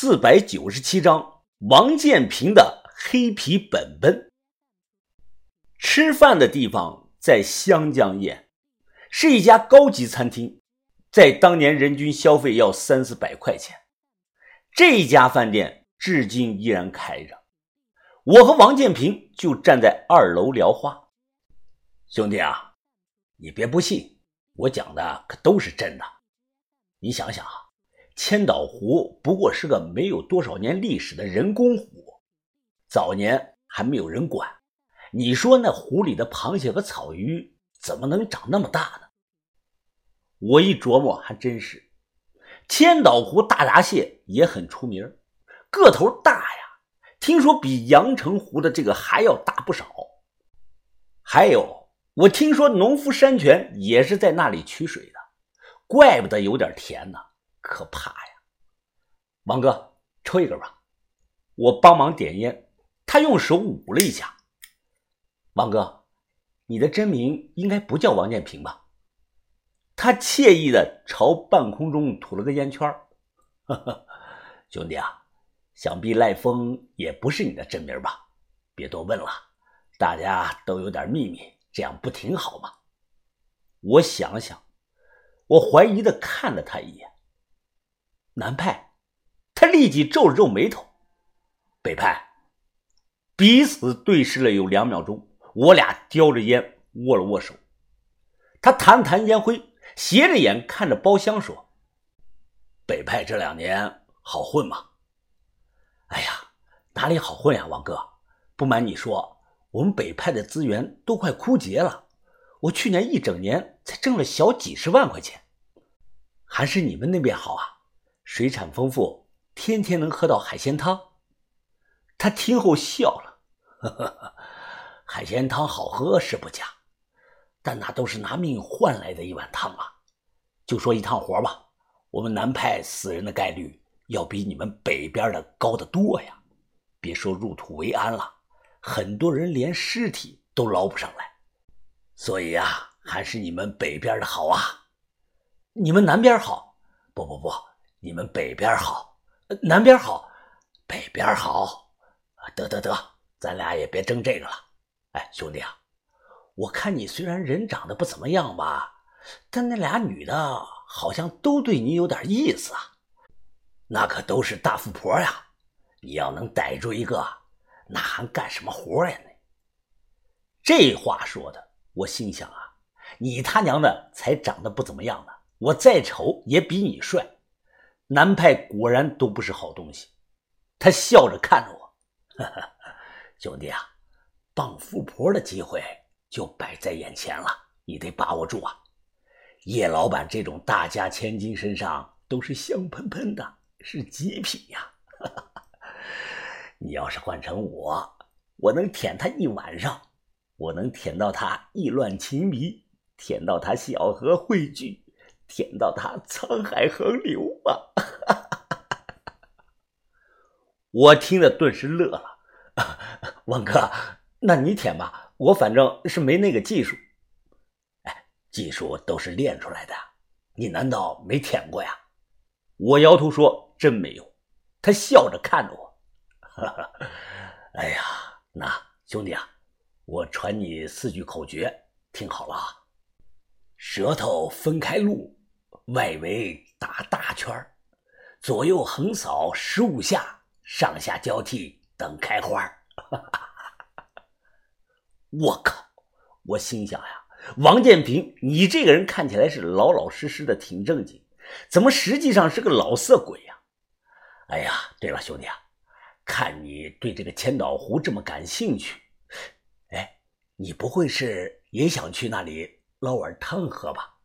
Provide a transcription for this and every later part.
四百九十七章王建平的黑皮本本。吃饭的地方在湘江宴，是一家高级餐厅，在当年人均消费要三四百块钱。这家饭店至今依然开着。我和王建平就站在二楼聊话。兄弟啊，你别不信，我讲的可都是真的。你想想啊。千岛湖不过是个没有多少年历史的人工湖，早年还没有人管。你说那湖里的螃蟹和草鱼怎么能长那么大呢？我一琢磨，还真是。千岛湖大闸蟹也很出名，个头大呀，听说比阳澄湖的这个还要大不少。还有，我听说农夫山泉也是在那里取水的，怪不得有点甜呢。可怕呀！王哥，抽一根吧。我帮忙点烟，他用手捂了一下。王哥，你的真名应该不叫王建平吧？他惬意的朝半空中吐了个烟圈。呵呵，兄弟啊，想必赖峰也不是你的真名吧？别多问了，大家都有点秘密，这样不挺好吗？我想想，我怀疑的看了他一眼。南派，他立即皱了皱眉头。北派，彼此对视了有两秒钟，我俩叼着烟握了握手。他弹弹烟灰，斜着眼看着包厢说：“北派这两年好混吗？”“哎呀，哪里好混呀，王哥！不瞒你说，我们北派的资源都快枯竭了。我去年一整年才挣了小几十万块钱，还是你们那边好啊。”水产丰富，天天能喝到海鲜汤。他听后笑了，呵呵海鲜汤好喝是不假，但那都是拿命换来的一碗汤啊。就说一趟活吧，我们南派死人的概率要比你们北边的高得多呀。别说入土为安了，很多人连尸体都捞不上来。所以啊，还是你们北边的好啊。你们南边好？不不不。你们北边好，南边好，北边好，得得得，咱俩也别争这个了。哎，兄弟啊，我看你虽然人长得不怎么样吧，但那俩女的好像都对你有点意思啊。那可都是大富婆呀，你要能逮住一个，那还干什么活呀？这话说的，我心想啊，你他娘的才长得不怎么样呢，我再丑也比你帅。南派果然都不是好东西，他笑着看着我，兄弟啊，傍富婆的机会就摆在眼前了，你得把握住啊！叶老板这种大家千金身上都是香喷喷的，是极品呀！你要是换成我，我能舔他一晚上，我能舔到他意乱情迷，舔到他小河汇聚。舔到他沧海横流啊！我听了顿时乐了。王哥，那你舔吧，我反正是没那个技术。哎，技术都是练出来的，你难道没舔过呀？我摇头说：“真没有。”他笑着看着我。哈 哈哎呀，那兄弟啊，我传你四句口诀，听好了啊：舌头分开路。外围打大圈左右横扫十五下，上下交替等开花 我靠！我心想呀，王建平，你这个人看起来是老老实实的，挺正经，怎么实际上是个老色鬼呀？哎呀，对了，兄弟啊，看你对这个千岛湖这么感兴趣，哎，你不会是也想去那里捞碗汤喝吧？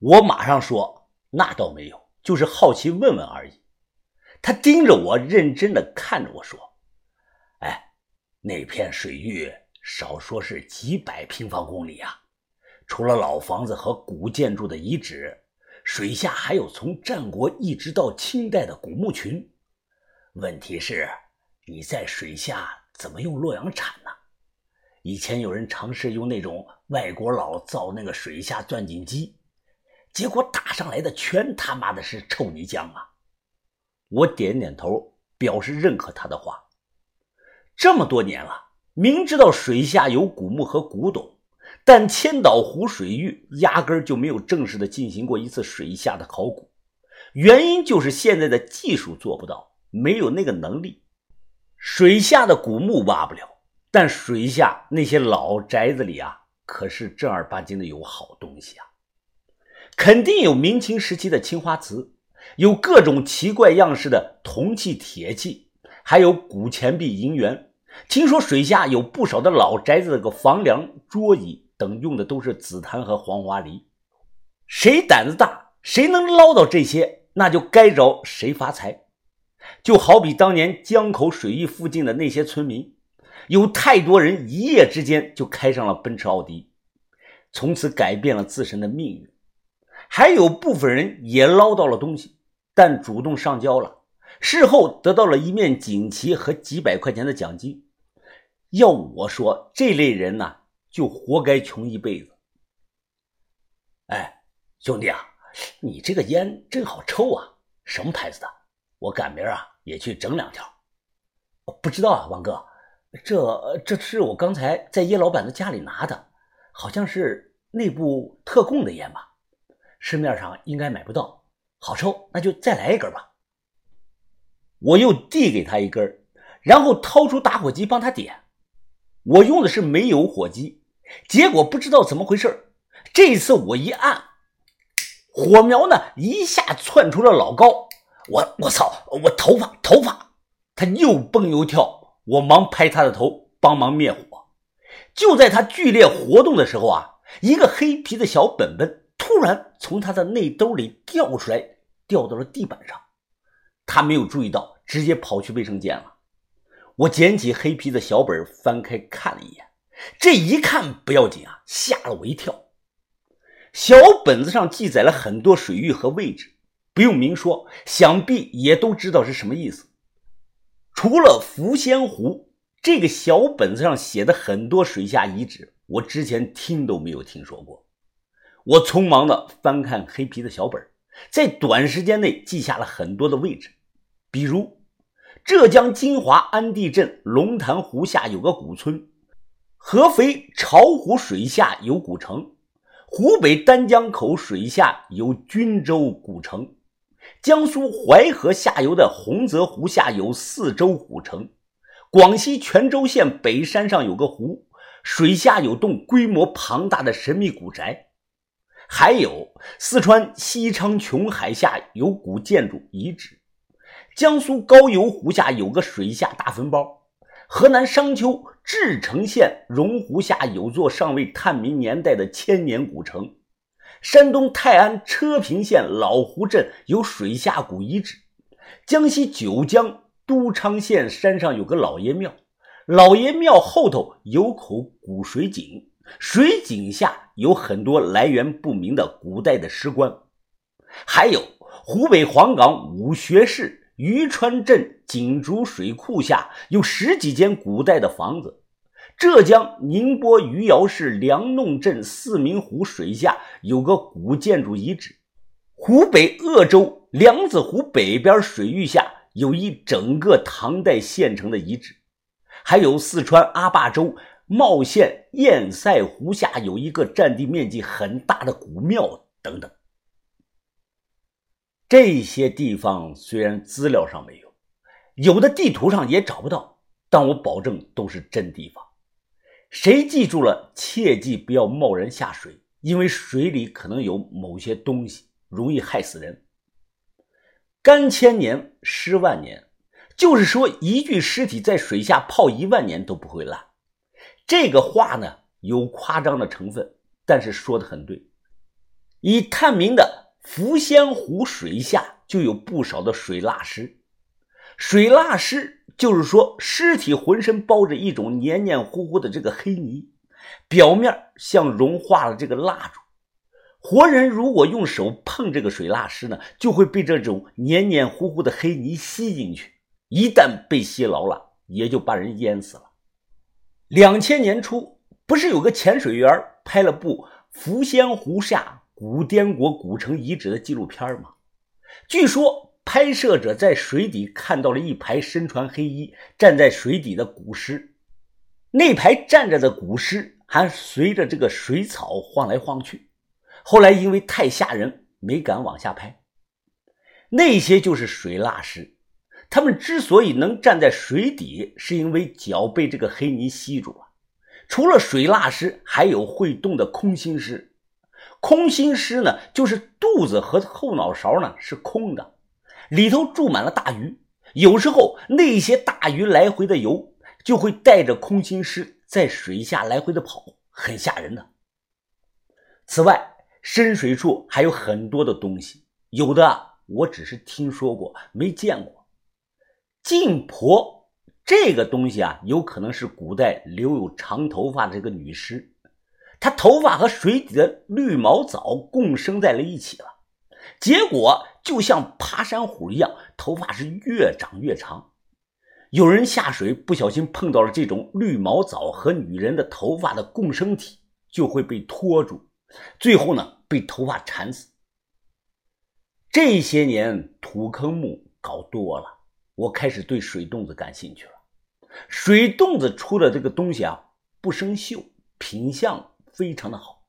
我马上说：“那倒没有，就是好奇问问而已。”他盯着我，认真的看着我说：“哎，那片水域少说是几百平方公里啊！除了老房子和古建筑的遗址，水下还有从战国一直到清代的古墓群。问题是，你在水下怎么用洛阳铲呢？以前有人尝试用那种外国佬造那个水下钻井机。”结果打上来的全他妈的是臭泥浆啊！我点点头，表示认可他的话。这么多年了，明知道水下有古墓和古董，但千岛湖水域压根就没有正式的进行过一次水下的考古。原因就是现在的技术做不到，没有那个能力。水下的古墓挖不了，但水下那些老宅子里啊，可是正儿八经的有好东西啊！肯定有明清时期的青花瓷，有各种奇怪样式的铜器、铁器，还有古钱币、银元。听说水下有不少的老宅子的个房梁、桌椅等，用的都是紫檀和黄花梨。谁胆子大，谁能捞到这些？那就该着谁发财，就好比当年江口水域附近的那些村民，有太多人一夜之间就开上了奔驰、奥迪，从此改变了自身的命运；还有部分人也捞到了东西，但主动上交了，事后得到了一面锦旗和几百块钱的奖金。要我说，这类人呢，就活该穷一辈子。哎，兄弟啊！你这个烟真好抽啊！什么牌子的？我赶明儿啊也去整两条。不知道啊，王哥，这这是我刚才在叶老板的家里拿的，好像是内部特供的烟吧？市面上应该买不到，好抽，那就再来一根吧。我又递给他一根，然后掏出打火机帮他点。我用的是煤油火机，结果不知道怎么回事，这一次我一按。火苗呢，一下窜出了老高，我我操，我头发头发，他又蹦又跳，我忙拍他的头，帮忙灭火。就在他剧烈活动的时候啊，一个黑皮的小本本突然从他的内兜里掉出来，掉到了地板上。他没有注意到，直接跑去卫生间了。我捡起黑皮的小本，翻开看了一眼，这一看不要紧啊，吓了我一跳。小本子上记载了很多水域和位置，不用明说，想必也都知道是什么意思。除了福仙湖，这个小本子上写的很多水下遗址，我之前听都没有听说过。我匆忙的翻看黑皮的小本，在短时间内记下了很多的位置，比如浙江金华安地镇龙潭湖下有个古村，合肥巢湖水下有古城。湖北丹江口水下有均州古城，江苏淮河下游的洪泽湖下有四周古城，广西全州县北山上有个湖，水下有栋规模庞大的神秘古宅，还有四川西昌琼海下有古建筑遗址，江苏高邮湖下有个水下大坟包。河南商丘至城县榕湖下有座尚未探明年代的千年古城，山东泰安车平县老湖镇有水下古遗址，江西九江都昌县山上有个老爷庙，老爷庙后头有口古水井，水井下有很多来源不明的古代的石棺，还有湖北黄冈武穴市。渔川镇锦竹水库下有十几间古代的房子，浙江宁波余姚市梁弄镇四明湖水下有个古建筑遗址，湖北鄂州梁子湖北边水域下有一整个唐代县城的遗址，还有四川阿坝州茂县堰塞湖下有一个占地面积很大的古庙等等。这些地方虽然资料上没有，有的地图上也找不到，但我保证都是真地方。谁记住了，切记不要贸然下水，因为水里可能有某些东西，容易害死人。干千年，湿万年，就是说一具尸体在水下泡一万年都不会烂。这个话呢，有夸张的成分，但是说的很对。已探明的。福仙湖水下就有不少的水蜡尸，水蜡尸就是说尸体浑身包着一种黏黏糊糊的这个黑泥，表面像融化了这个蜡烛。活人如果用手碰这个水蜡尸呢，就会被这种黏黏糊糊的黑泥吸进去，一旦被吸牢了，也就把人淹死了。两千年初，不是有个潜水员拍了部《福仙湖下》。古滇国古城遗址的纪录片吗？据说拍摄者在水底看到了一排身穿黑衣、站在水底的古尸，那排站着的古尸还随着这个水草晃来晃去。后来因为太吓人，没敢往下拍。那些就是水蜡尸，他们之所以能站在水底，是因为脚被这个黑泥吸住了。除了水蜡尸，还有会动的空心尸。空心尸呢，就是肚子和后脑勺呢是空的，里头住满了大鱼。有时候那些大鱼来回的游，就会带着空心尸在水下来回的跑，很吓人的。此外，深水处还有很多的东西，有的我只是听说过，没见过。晋婆这个东西啊，有可能是古代留有长头发的这个女尸。她头发和水底的绿毛藻共生在了一起了，结果就像爬山虎一样，头发是越长越长。有人下水不小心碰到了这种绿毛藻和女人的头发的共生体，就会被拖住，最后呢被头发缠死。这些年土坑墓搞多了，我开始对水洞子感兴趣了。水洞子出的这个东西啊，不生锈，品相。非常的好，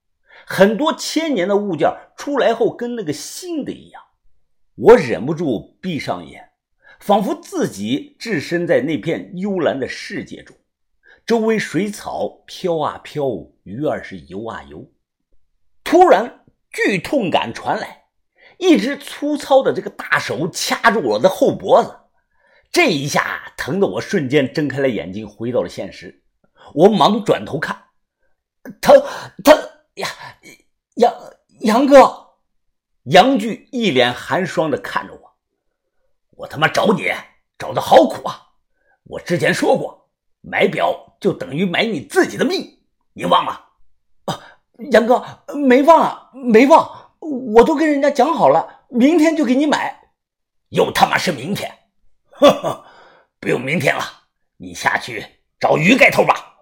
很多千年的物件出来后跟那个新的一样，我忍不住闭上眼，仿佛自己置身在那片幽蓝的世界中，周围水草飘啊飘，鱼儿是游啊游。突然剧痛感传来，一只粗糙的这个大手掐住我的后脖子，这一下疼得我瞬间睁开了眼睛，回到了现实。我忙转头看。疼疼呀，杨杨哥，杨巨一脸寒霜的看着我，我他妈找你找的好苦啊！我之前说过，买表就等于买你自己的命，你忘了？啊，杨哥没忘啊，没忘，我都跟人家讲好了，明天就给你买，又他妈是明天，哈哈，不用明天了，你下去找鱼盖头吧。